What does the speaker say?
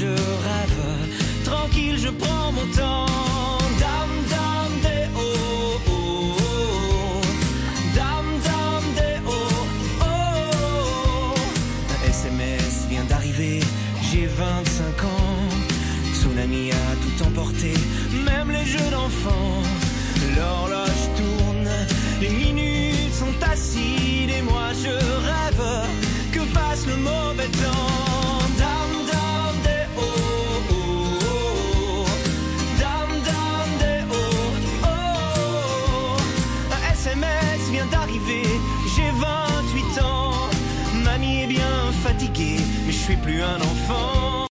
Je rêve. Tranquille, je prends mon temps. Dame, dame, des oh, oh, oh. Dame, dame, des oh, oh. Un SMS vient d'arriver, j'ai 25 ans. Tsunami a tout emporté, même les jeux d'enfants. L'horloge tourne, les minutes sont acides et moi je rêve que passe le mauvais d'arriver, j'ai 28 ans. Mamie est bien fatiguée, mais je suis plus un enfant.